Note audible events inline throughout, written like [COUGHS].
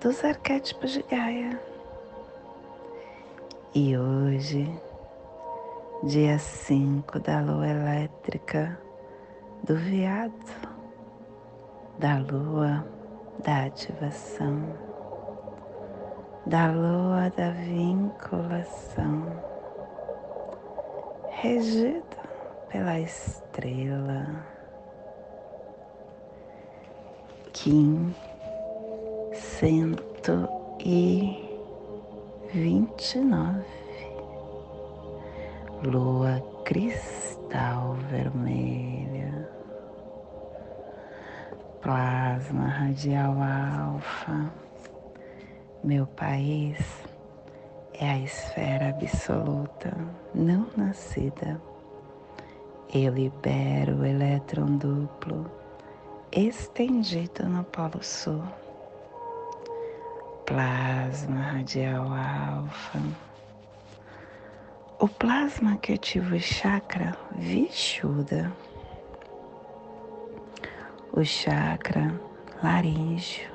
dos arquétipos de Gaia. E hoje, dia 5 da lua elétrica do veado, da lua da ativação, da lua da vinculação, regido pela estrela Kim cento e vinte e nove, lua cristal vermelha, plasma radial alfa. Meu país é a esfera absoluta não nascida. Eu libero o elétron duplo estendido no Polo Sul plasma radial alfa. O plasma que ativa o chakra Vishuddha, o chakra laríngeo,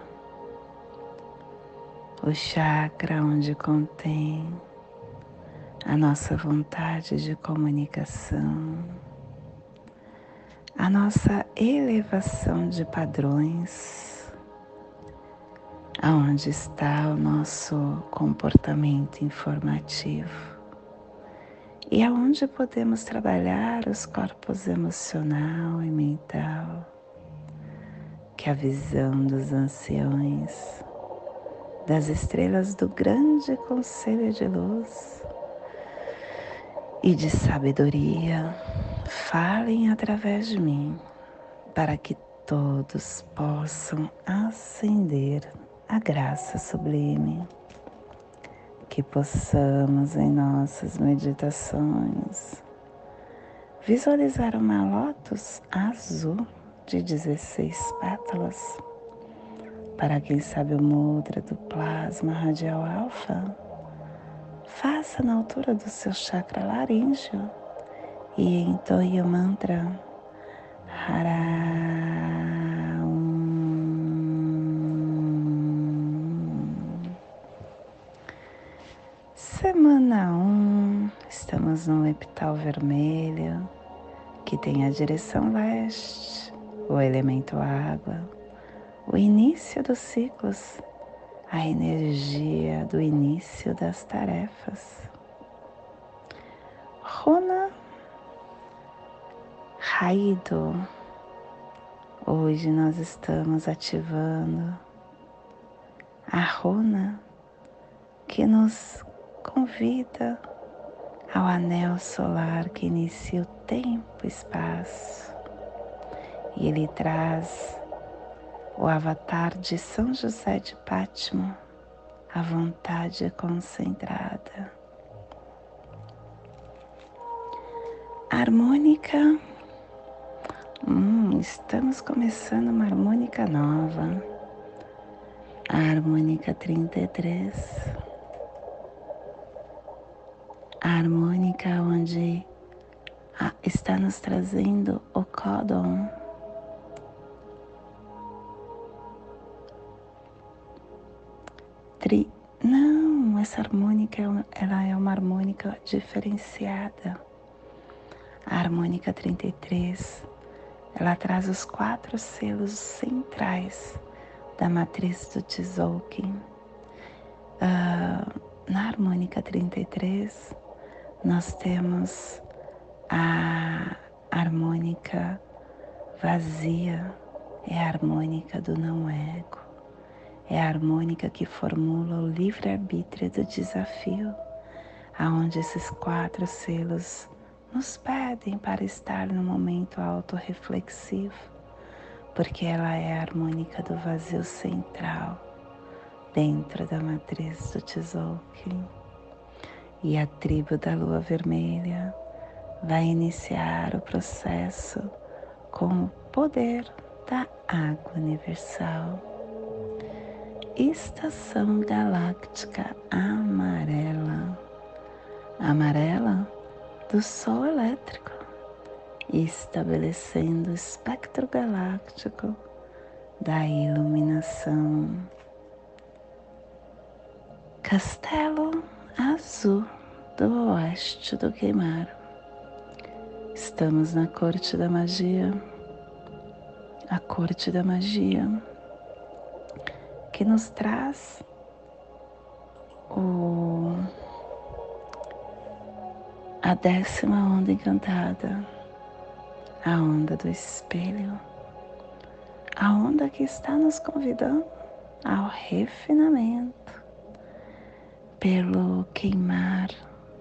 o chakra onde contém a nossa vontade de comunicação, a nossa elevação de padrões aonde está o nosso comportamento informativo? E aonde podemos trabalhar os corpos emocional e mental, que a visão dos anciões, das estrelas do grande conselho de luz e de sabedoria falem através de mim, para que todos possam ascender a graça sublime, que possamos em nossas meditações visualizar uma lótus azul de 16 pétalas. Para quem sabe o mudra do plasma radial alfa, faça na altura do seu chakra laríngeo e entoie o mantra Hara Semana 1, um, estamos no epital vermelho, que tem a direção leste, o elemento água, o início dos ciclos, a energia do início das tarefas. Rona Raido, hoje nós estamos ativando a runa que nos convida ao anel solar que inicia o tempo e espaço. E ele traz o avatar de São José de Pátimo, a vontade concentrada. Harmônica. Hum, estamos começando uma harmônica nova. A harmônica 33 a harmônica onde está nos trazendo o códon. Tri, não, essa harmônica ela é uma harmônica diferenciada. A harmônica 33, ela traz os quatro selos centrais da matriz do Tzolk'in. Uh, na harmônica 33, nós temos a harmônica vazia, é a harmônica do não ego, é a harmônica que formula o livre-arbítrio do desafio, aonde esses quatro selos nos pedem para estar no momento autorreflexivo, porque ela é a harmônica do vazio central, dentro da matriz do Tzolk'in. E a tribo da lua vermelha vai iniciar o processo com o poder da água universal. Estação galáctica amarela. Amarela do Sol elétrico, estabelecendo o espectro galáctico da iluminação. Castelo Azul do Oeste do Queimar. Estamos na corte da magia, a corte da magia que nos traz o a décima onda encantada, a onda do espelho, a onda que está nos convidando ao refinamento, pelo queimar,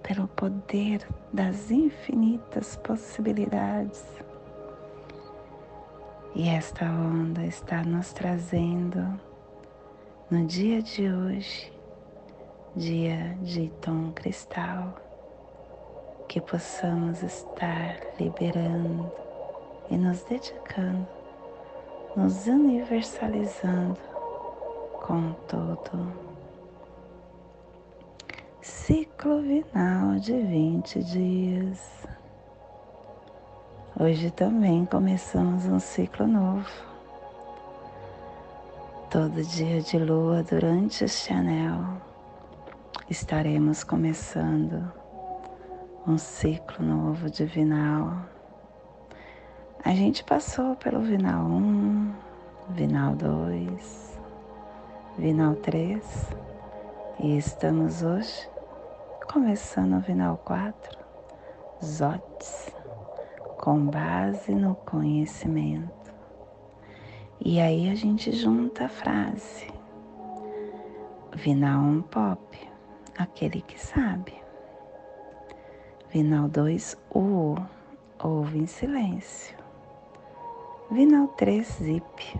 pelo poder das infinitas possibilidades. E esta onda está nos trazendo no dia de hoje, dia de tom cristal que possamos estar liberando e nos dedicando, nos universalizando com todo. Ciclo vinal de 20 dias. Hoje também começamos um ciclo novo. Todo dia de lua durante este anel estaremos começando um ciclo novo de Vinal. A gente passou pelo Vinal 1, Vinal 2, Vinal 3 e estamos hoje começando o Vinal 4, Zotes, com base no conhecimento. E aí a gente junta a frase: Vinal 1 Pop, aquele que sabe. Vinal 2, U, ouve em silêncio. Vinal 3, Zip,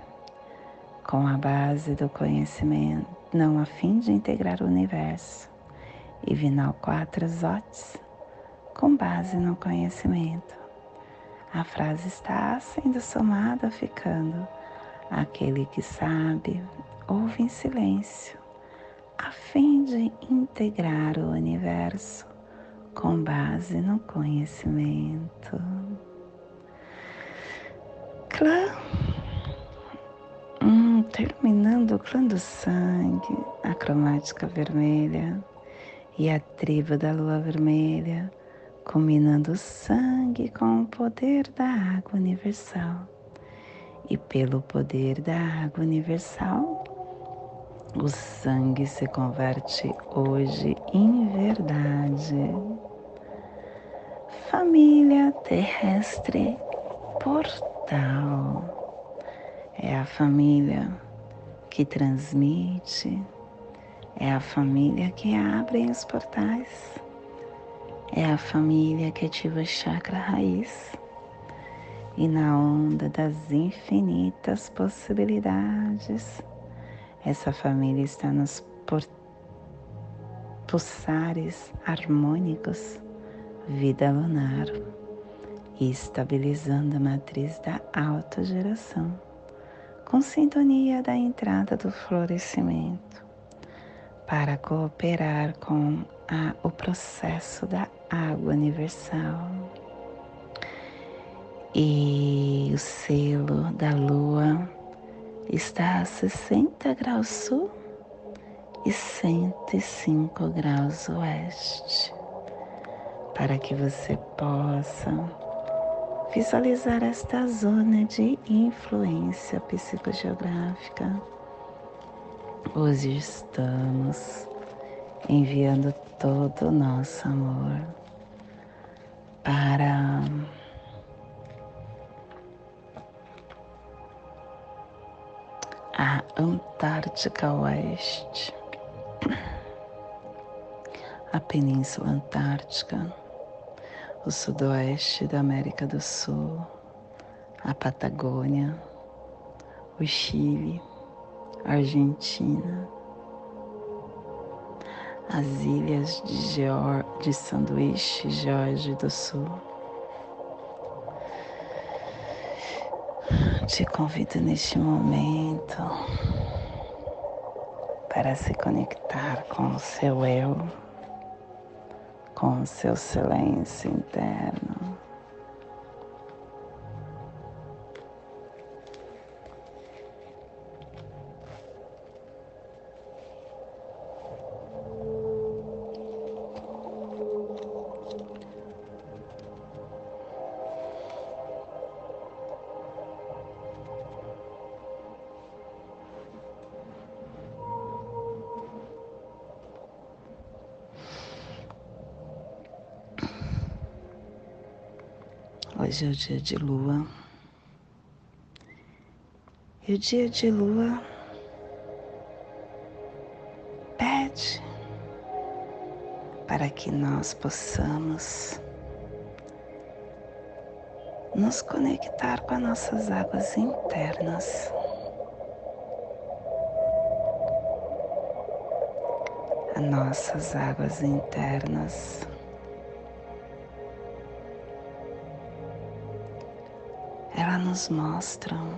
com a base do conhecimento, não a fim de integrar o universo. E Vinal 4, Zotes, com base no conhecimento. A frase está sendo somada, ficando aquele que sabe, ouve em silêncio, a fim de integrar o universo com base no conhecimento. Clã, hum, terminando o clã do sangue, a cromática vermelha e a tribo da lua vermelha, combinando o sangue com o poder da água universal. E pelo poder da água universal, o sangue se converte hoje em verdade. Família terrestre portal é a família que transmite, é a família que abre os portais, é a família que ativa a chakra raiz. E na onda das infinitas possibilidades essa família está nos pulsares harmônicos, vida lunar, estabilizando a matriz da autogeração, com sintonia da entrada do florescimento, para cooperar com a, o processo da água universal. E o selo da lua está a 60 graus sul e 105 graus oeste, para que você possa visualizar esta zona de influência psicogeográfica. Hoje estamos enviando todo o nosso amor para a Antártica Oeste, a Península Antártica, o Sudoeste da América do Sul, a Patagônia, o Chile, Argentina, as ilhas de, Geor de Sanduíche, Jorge do Sul. Te convido neste momento para se conectar com o seu eu, com o seu silêncio interno. Hoje é o dia de lua. E o dia de lua pede para que nós possamos nos conectar com as nossas águas internas. As nossas águas internas nos mostram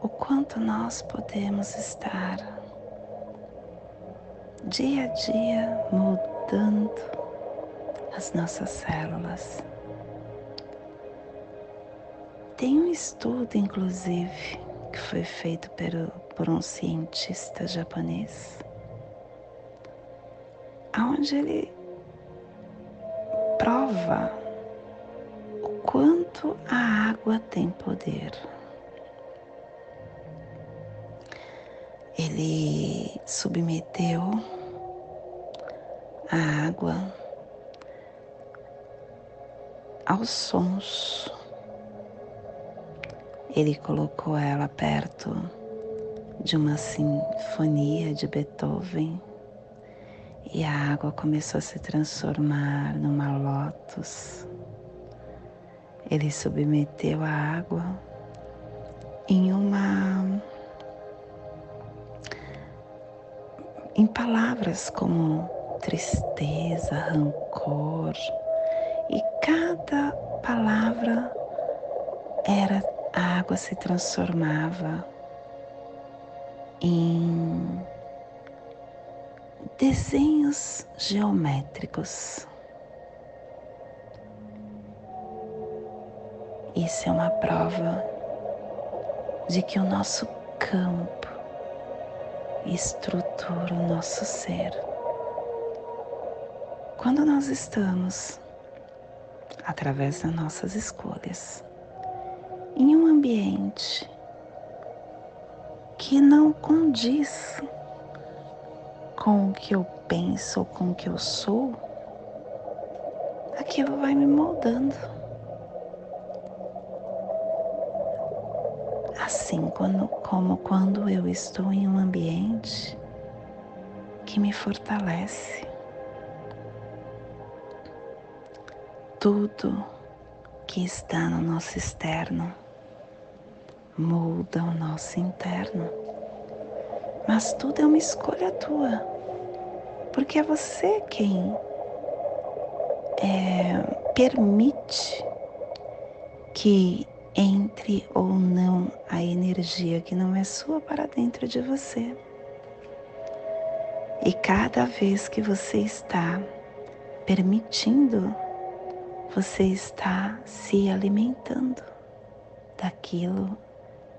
o quanto nós podemos estar dia a dia mudando as nossas células. Tem um estudo, inclusive, que foi feito por, por um cientista japonês, onde ele prova quanto a água tem poder. Ele submeteu a água aos sons. Ele colocou ela perto de uma sinfonia de Beethoven e a água começou a se transformar numa lótus ele submeteu a água em uma em palavras como tristeza, rancor, e cada palavra era a água se transformava em desenhos geométricos. Isso é uma prova de que o nosso campo estrutura o nosso ser. Quando nós estamos, através das nossas escolhas, em um ambiente que não condiz com o que eu penso ou com o que eu sou, aquilo vai me moldando assim quando, como quando eu estou em um ambiente que me fortalece. Tudo que está no nosso externo molda o nosso interno. Mas tudo é uma escolha tua, porque é você quem é, permite que entre ou não a energia que não é sua para dentro de você. E cada vez que você está permitindo, você está se alimentando daquilo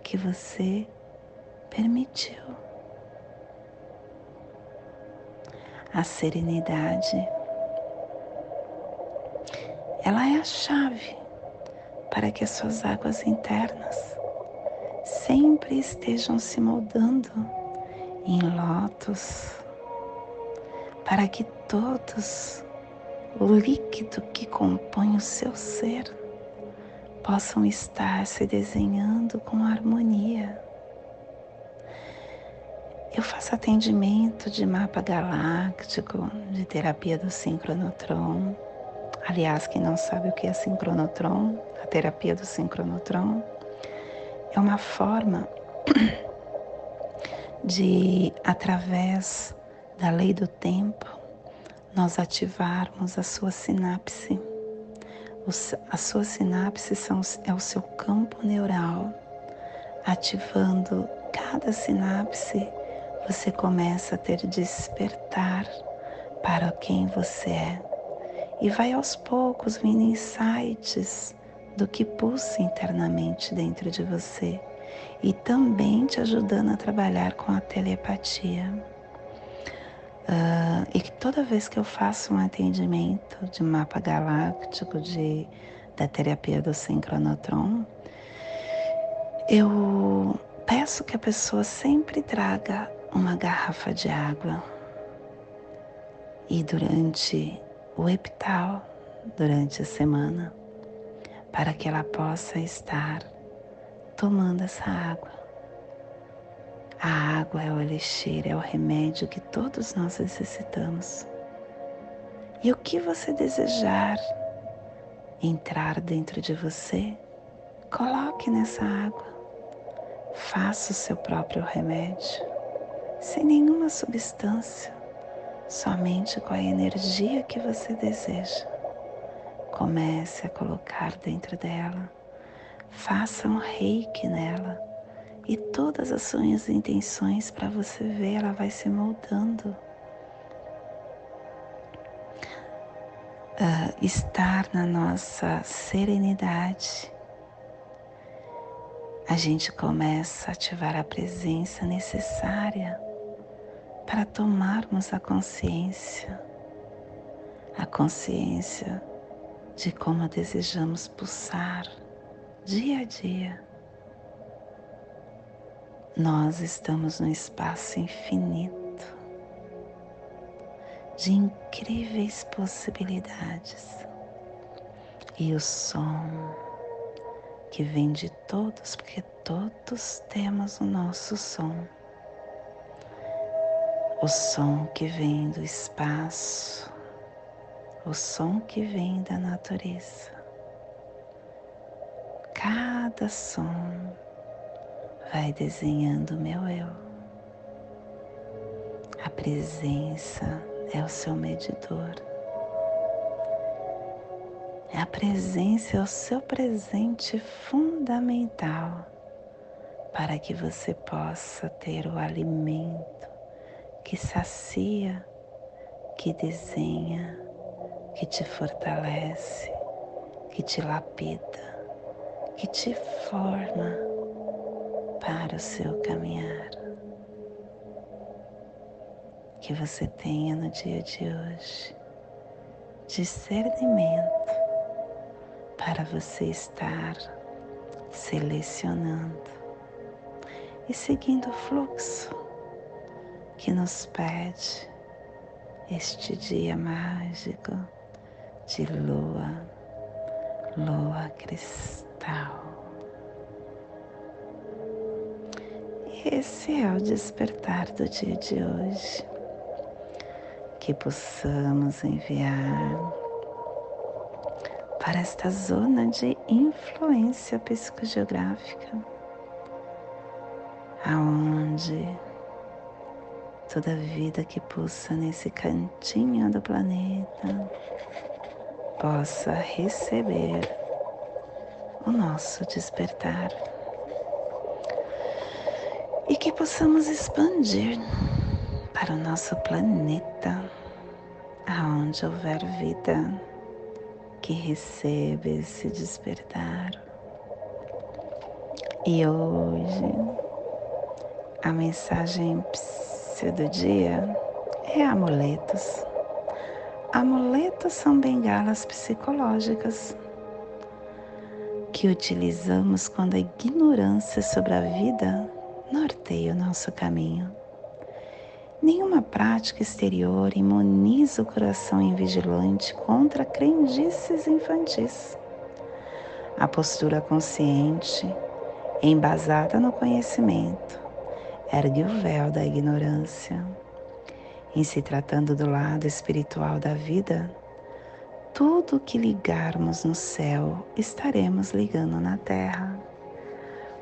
que você permitiu. A serenidade, ela é a chave para que as suas águas internas sempre estejam se moldando em lótus, para que todos o líquido que compõe o seu ser possam estar se desenhando com harmonia. Eu faço atendimento de mapa galáctico, de terapia do sincronotron. Aliás, quem não sabe o que é sincronotron, a terapia do sincronotron é uma forma [CLEARS THROAT] de, através da lei do tempo, nós ativarmos a sua sinapse. A sua sinapse são, é o seu campo neural. Ativando cada sinapse, você começa a ter despertar para quem você é. E vai aos poucos vindo insights do que pulsa internamente dentro de você e também te ajudando a trabalhar com a telepatia. Uh, e que toda vez que eu faço um atendimento de mapa galáctico de, da terapia do sincronotron, eu peço que a pessoa sempre traga uma garrafa de água. E durante o epital, durante a semana, para que ela possa estar tomando essa água. A água é o elixir, é o remédio que todos nós necessitamos. E o que você desejar entrar dentro de você, coloque nessa água. Faça o seu próprio remédio, sem nenhuma substância, somente com a energia que você deseja. Comece a colocar dentro dela. Faça um reiki nela e todas as suas intenções para você ver, ela vai se moldando. Uh, estar na nossa serenidade, a gente começa a ativar a presença necessária para tomarmos a consciência, a consciência de como desejamos pulsar dia a dia nós estamos num espaço infinito de incríveis possibilidades. E o som que vem de todos, porque todos temos o nosso som. O som que vem do espaço, o som que vem da natureza. Cada som vai desenhando o meu eu. A presença é o seu medidor. A presença é o seu presente fundamental para que você possa ter o alimento que sacia, que desenha, que te fortalece, que te lapida, que te forma para o seu caminhar. Que você tenha no dia de hoje discernimento para você estar selecionando e seguindo o fluxo que nos pede este dia mágico de lua, lua cristal. Esse é o despertar do dia de hoje. Que possamos enviar para esta zona de influência psicogeográfica, aonde toda vida que pulsa nesse cantinho do planeta possa receber o nosso despertar e que possamos expandir para o nosso planeta, aonde houver vida que receba esse despertar. E hoje a mensagem do dia é amuletos. Amuletos são bengalas psicológicas que utilizamos quando a ignorância sobre a vida norteia o nosso caminho. Nenhuma prática exterior imuniza o coração invigilante contra crendices infantis. A postura consciente, embasada no conhecimento, ergue o véu da ignorância. Em se tratando do lado espiritual da vida, tudo que ligarmos no céu estaremos ligando na terra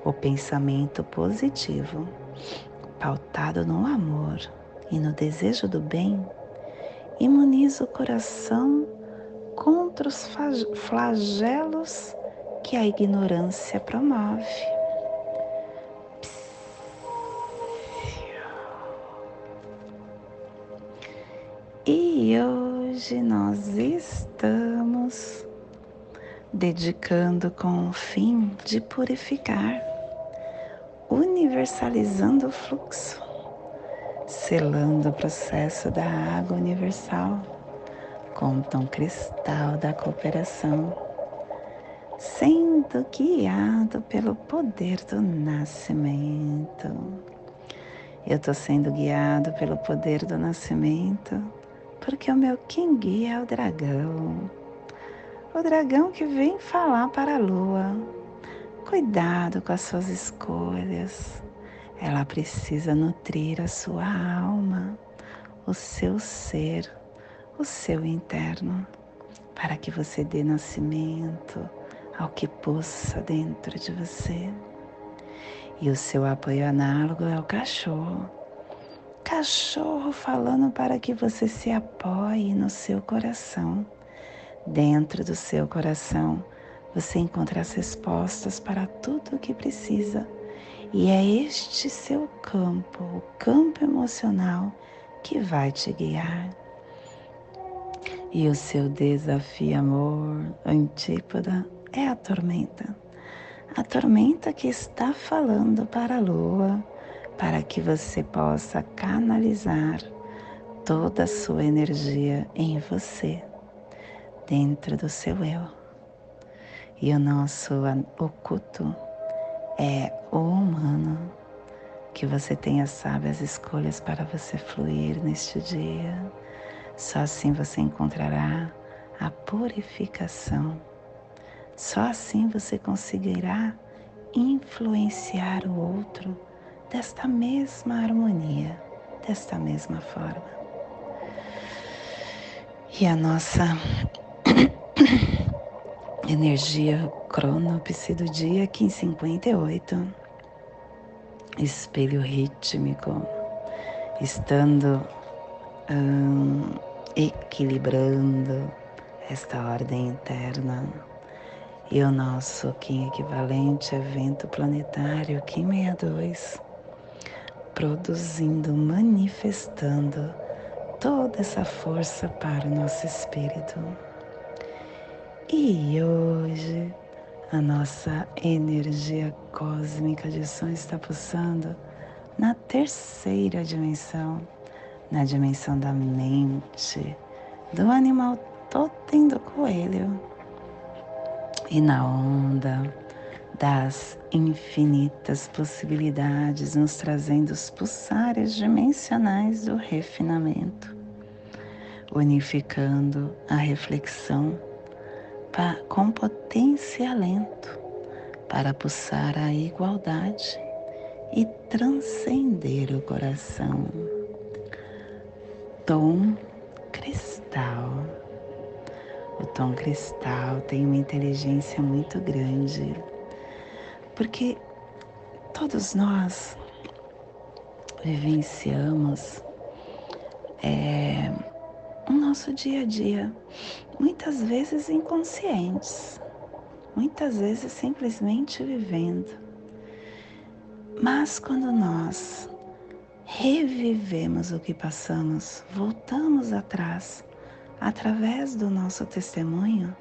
o pensamento positivo pautado no amor e no desejo do bem, imuniza o coração contra os flagelos que a ignorância promove. Hoje nós estamos dedicando com o fim de purificar, universalizando o fluxo, selando o processo da água universal com o tom cristal da cooperação, sendo guiado pelo poder do nascimento. Eu estou sendo guiado pelo poder do nascimento porque o meu guia é o dragão. O dragão que vem falar para a lua. Cuidado com as suas escolhas. Ela precisa nutrir a sua alma, o seu ser, o seu interno, para que você dê nascimento ao que possa dentro de você. E o seu apoio análogo é o cachorro cachorro falando para que você se apoie no seu coração. Dentro do seu coração, você encontra as respostas para tudo o que precisa. E é este seu campo, o campo emocional, que vai te guiar. E o seu desafio, amor, antípoda, é a tormenta. A tormenta que está falando para a lua para que você possa canalizar toda a sua energia em você, dentro do seu eu. E o nosso oculto é o humano, que você tenha sábias escolhas para você fluir neste dia. Só assim você encontrará a purificação. Só assim você conseguirá influenciar o outro desta mesma harmonia, desta mesma forma. E a nossa [COUGHS] energia cronopse do dia 1558, espelho rítmico, estando hum, equilibrando esta ordem interna. E o nosso Kim equivalente evento planetário Kim 62 produzindo, manifestando toda essa força para o nosso espírito. E hoje a nossa energia cósmica de som está pulsando na terceira dimensão, na dimensão da mente, do animal totem do coelho e na onda das infinitas possibilidades, nos trazendo os pulsares dimensionais do refinamento, unificando a reflexão com potência e alento para pulsar a igualdade e transcender o coração. Tom cristal. O tom cristal tem uma inteligência muito grande porque todos nós vivenciamos é, o nosso dia a dia, muitas vezes inconscientes, muitas vezes simplesmente vivendo. Mas quando nós revivemos o que passamos, voltamos atrás, através do nosso testemunho,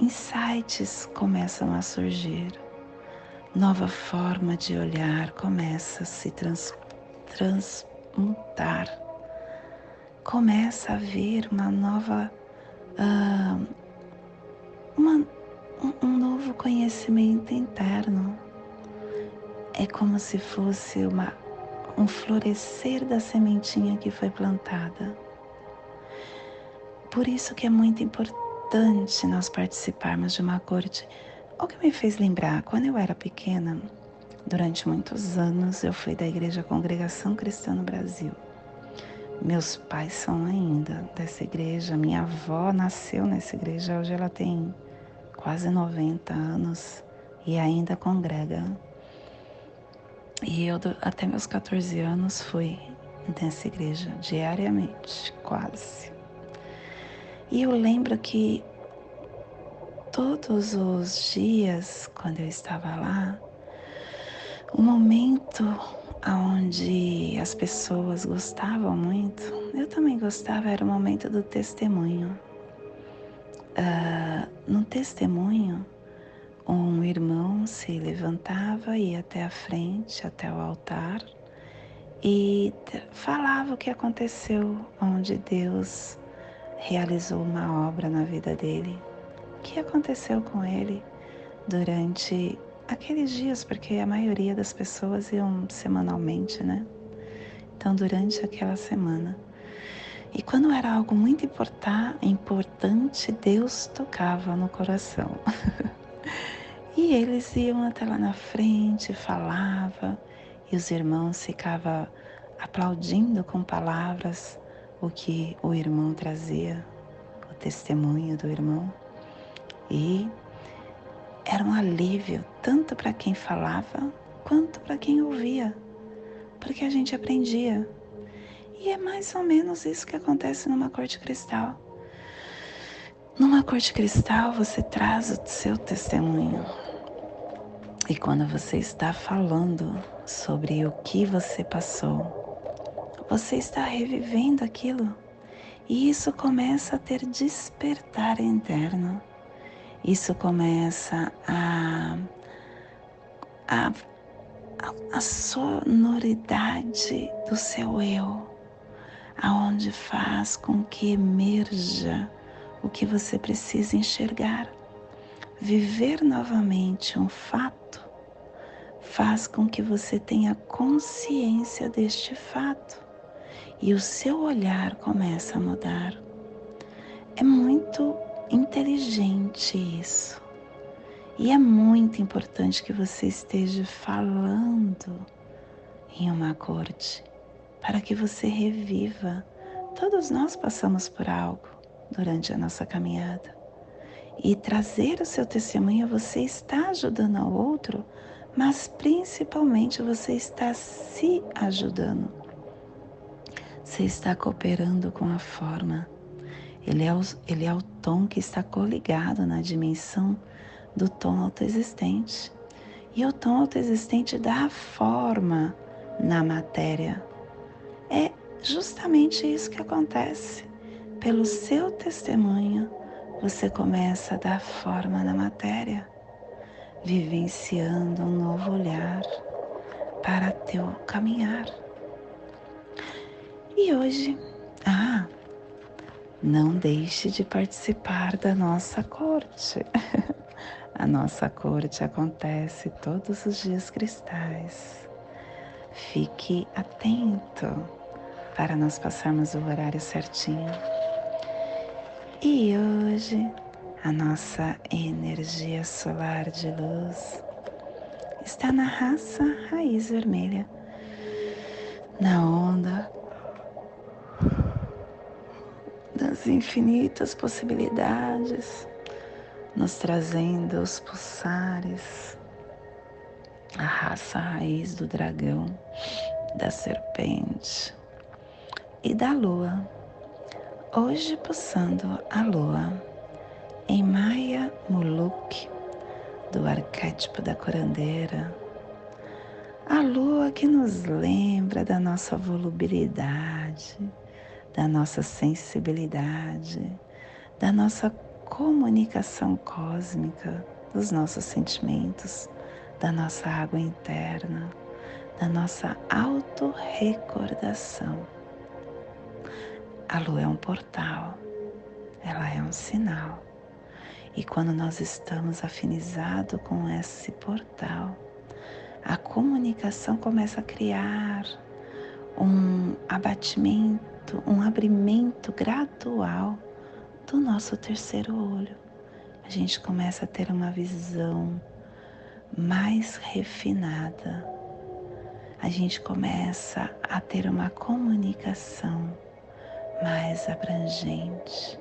insights começam a surgir nova forma de olhar começa a se trans, transmutar. Começa a vir uma nova, uh, uma, um, um novo conhecimento interno. É como se fosse uma, um florescer da sementinha que foi plantada. Por isso que é muito importante nós participarmos de uma corte o que me fez lembrar, quando eu era pequena, durante muitos anos eu fui da Igreja Congregação Cristã no Brasil. Meus pais são ainda dessa igreja, minha avó nasceu nessa igreja, hoje ela tem quase 90 anos e ainda congrega. E eu, até meus 14 anos, fui nessa igreja diariamente, quase. E eu lembro que todos os dias, quando eu estava lá, o momento onde as pessoas gostavam muito, eu também gostava, era o momento do testemunho. Uh, no testemunho, um irmão se levantava, ia até a frente, até o altar, e falava o que aconteceu, onde Deus realizou uma obra na vida dele, que aconteceu com ele durante aqueles dias, porque a maioria das pessoas iam semanalmente, né? Então, durante aquela semana. E quando era algo muito importante, Deus tocava no coração. [LAUGHS] e eles iam até lá na frente, falava, e os irmãos ficavam aplaudindo com palavras o que o irmão trazia, o testemunho do irmão. E era um alívio tanto para quem falava quanto para quem ouvia, porque a gente aprendia. E é mais ou menos isso que acontece numa corte cristal. Numa corte cristal, você traz o seu testemunho. E quando você está falando sobre o que você passou, você está revivendo aquilo. E isso começa a ter despertar interno. Isso começa a, a, a sonoridade do seu eu, aonde faz com que emerja o que você precisa enxergar. Viver novamente um fato faz com que você tenha consciência deste fato e o seu olhar começa a mudar. É muito inteligente isso. E é muito importante que você esteja falando em uma corte para que você reviva. Todos nós passamos por algo durante a nossa caminhada. E trazer o seu testemunho, você está ajudando ao outro, mas principalmente você está se ajudando. Você está cooperando com a forma. Ele é, o, ele é o tom que está coligado na dimensão do tom autoexistente. E o tom autoexistente dá forma na matéria. É justamente isso que acontece. Pelo seu testemunho, você começa a dar forma na matéria, vivenciando um novo olhar para teu caminhar. E hoje, ah, não deixe de participar da nossa corte. [LAUGHS] A nossa corte acontece todos os dias cristais. Fique atento para nós passarmos o horário certinho. E hoje a nossa energia solar de luz está na raça raiz vermelha, na onda das infinitas possibilidades, nos trazendo os pulsares, a raça raiz do dragão, da serpente e da lua. Hoje pulsando a lua em Maya Muluk, do arquétipo da curandeira, a lua que nos lembra da nossa volubilidade, da nossa sensibilidade, da nossa comunicação cósmica, dos nossos sentimentos, da nossa água interna, da nossa autorrecordação a lua é um portal, ela é um sinal. E quando nós estamos afinizados com esse portal, a comunicação começa a criar um abatimento, um abrimento gradual do nosso terceiro olho. A gente começa a ter uma visão mais refinada. A gente começa a ter uma comunicação mais abrangente,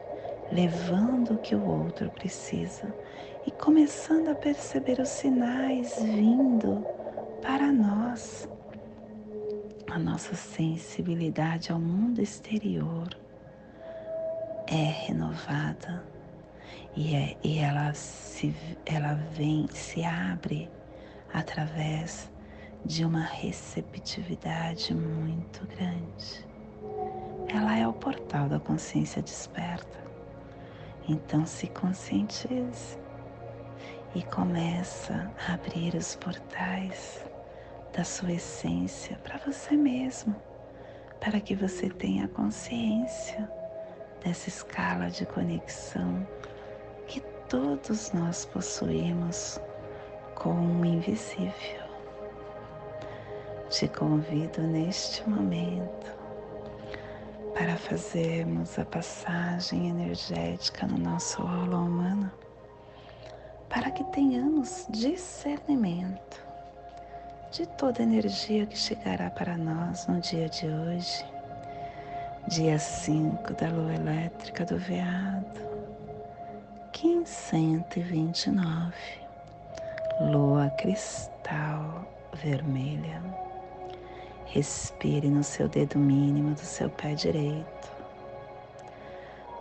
levando o que o outro precisa e começando a perceber os sinais vindo para nós, a nossa sensibilidade ao mundo exterior é renovada e, é, e ela, se, ela vem, se abre através de uma receptividade muito grande. Ela é o portal da consciência desperta. Então se conscientize e começa a abrir os portais da sua essência para você mesmo, para que você tenha consciência dessa escala de conexão que todos nós possuímos com o invisível. Te convido neste momento para fazermos a passagem energética no nosso aula humano, para que tenhamos discernimento de toda energia que chegará para nós no dia de hoje, dia 5 da lua elétrica do veado, 1529, lua cristal vermelha. Respire no seu dedo mínimo do seu pé direito.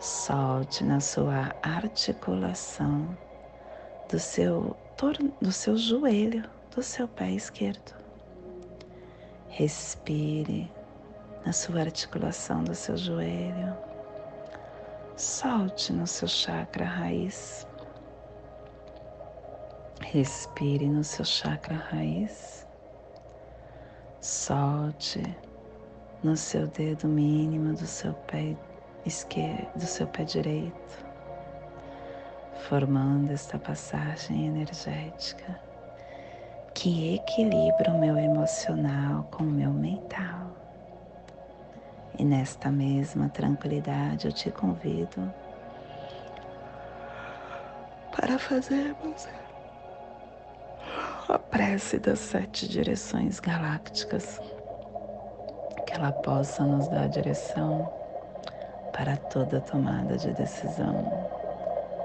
Solte na sua articulação do seu, do seu joelho do seu pé esquerdo. Respire na sua articulação do seu joelho. Solte no seu chakra raiz. Respire no seu chakra raiz. Solte no seu dedo mínimo do seu pé esquerdo, do seu pé direito, formando esta passagem energética que equilibra o meu emocional com o meu mental. E nesta mesma tranquilidade eu te convido para fazermos a prece das sete direções galácticas, que ela possa nos dar direção para toda tomada de decisão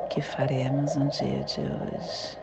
que faremos no dia de hoje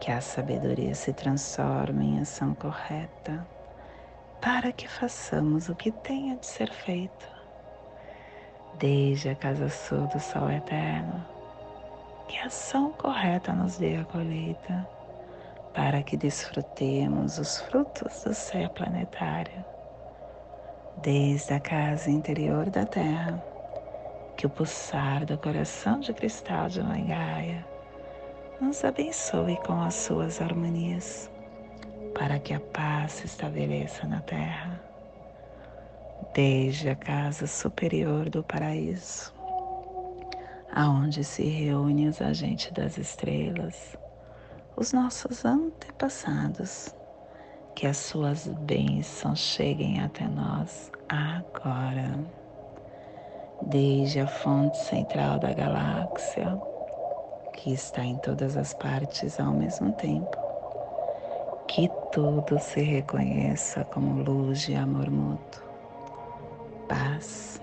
que a sabedoria se transforme em ação correta para que façamos o que tenha de ser feito. Desde a casa sul do sol eterno, que a ação correta nos dê a colheita para que desfrutemos os frutos do ser planetário. Desde a casa interior da Terra, que o pulsar do coração de cristal de Mãe Gaia nos abençoe com as suas harmonias, para que a paz se estabeleça na terra, desde a casa superior do paraíso, aonde se reúnem os agentes das estrelas, os nossos antepassados, que as suas bênçãos cheguem até nós agora. Desde a fonte central da galáxia, que está em todas as partes ao mesmo tempo. Que tudo se reconheça como luz de amor mútuo. Paz.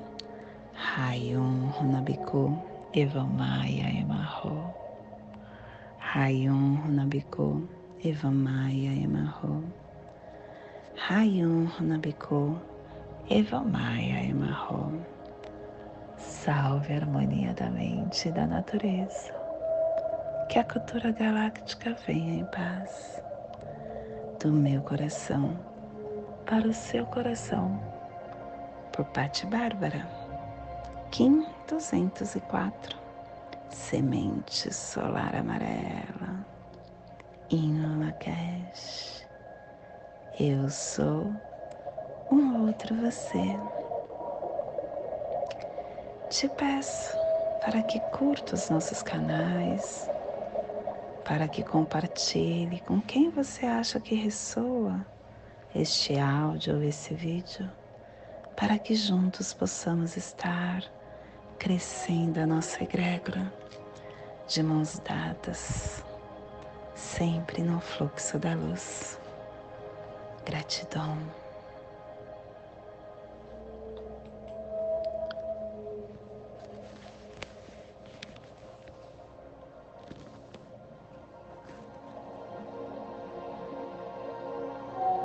Rayum Runabiku Evamaya Emarro. Rayum Runabiku Evamaya Emarro. Rayum Runabiku Evamaya Emarro. Salve a harmonia da mente e da natureza que a cultura galáctica venha em paz do meu coração para o seu coração. Por Pati Bárbara, Kim 204, Semente Solar Amarela, Inho Lakesh. Eu sou um outro você. Te peço para que curta os nossos canais, para que compartilhe com quem você acha que ressoa este áudio ou esse vídeo, para que juntos possamos estar crescendo a nossa egrégora de mãos dadas, sempre no fluxo da luz. Gratidão.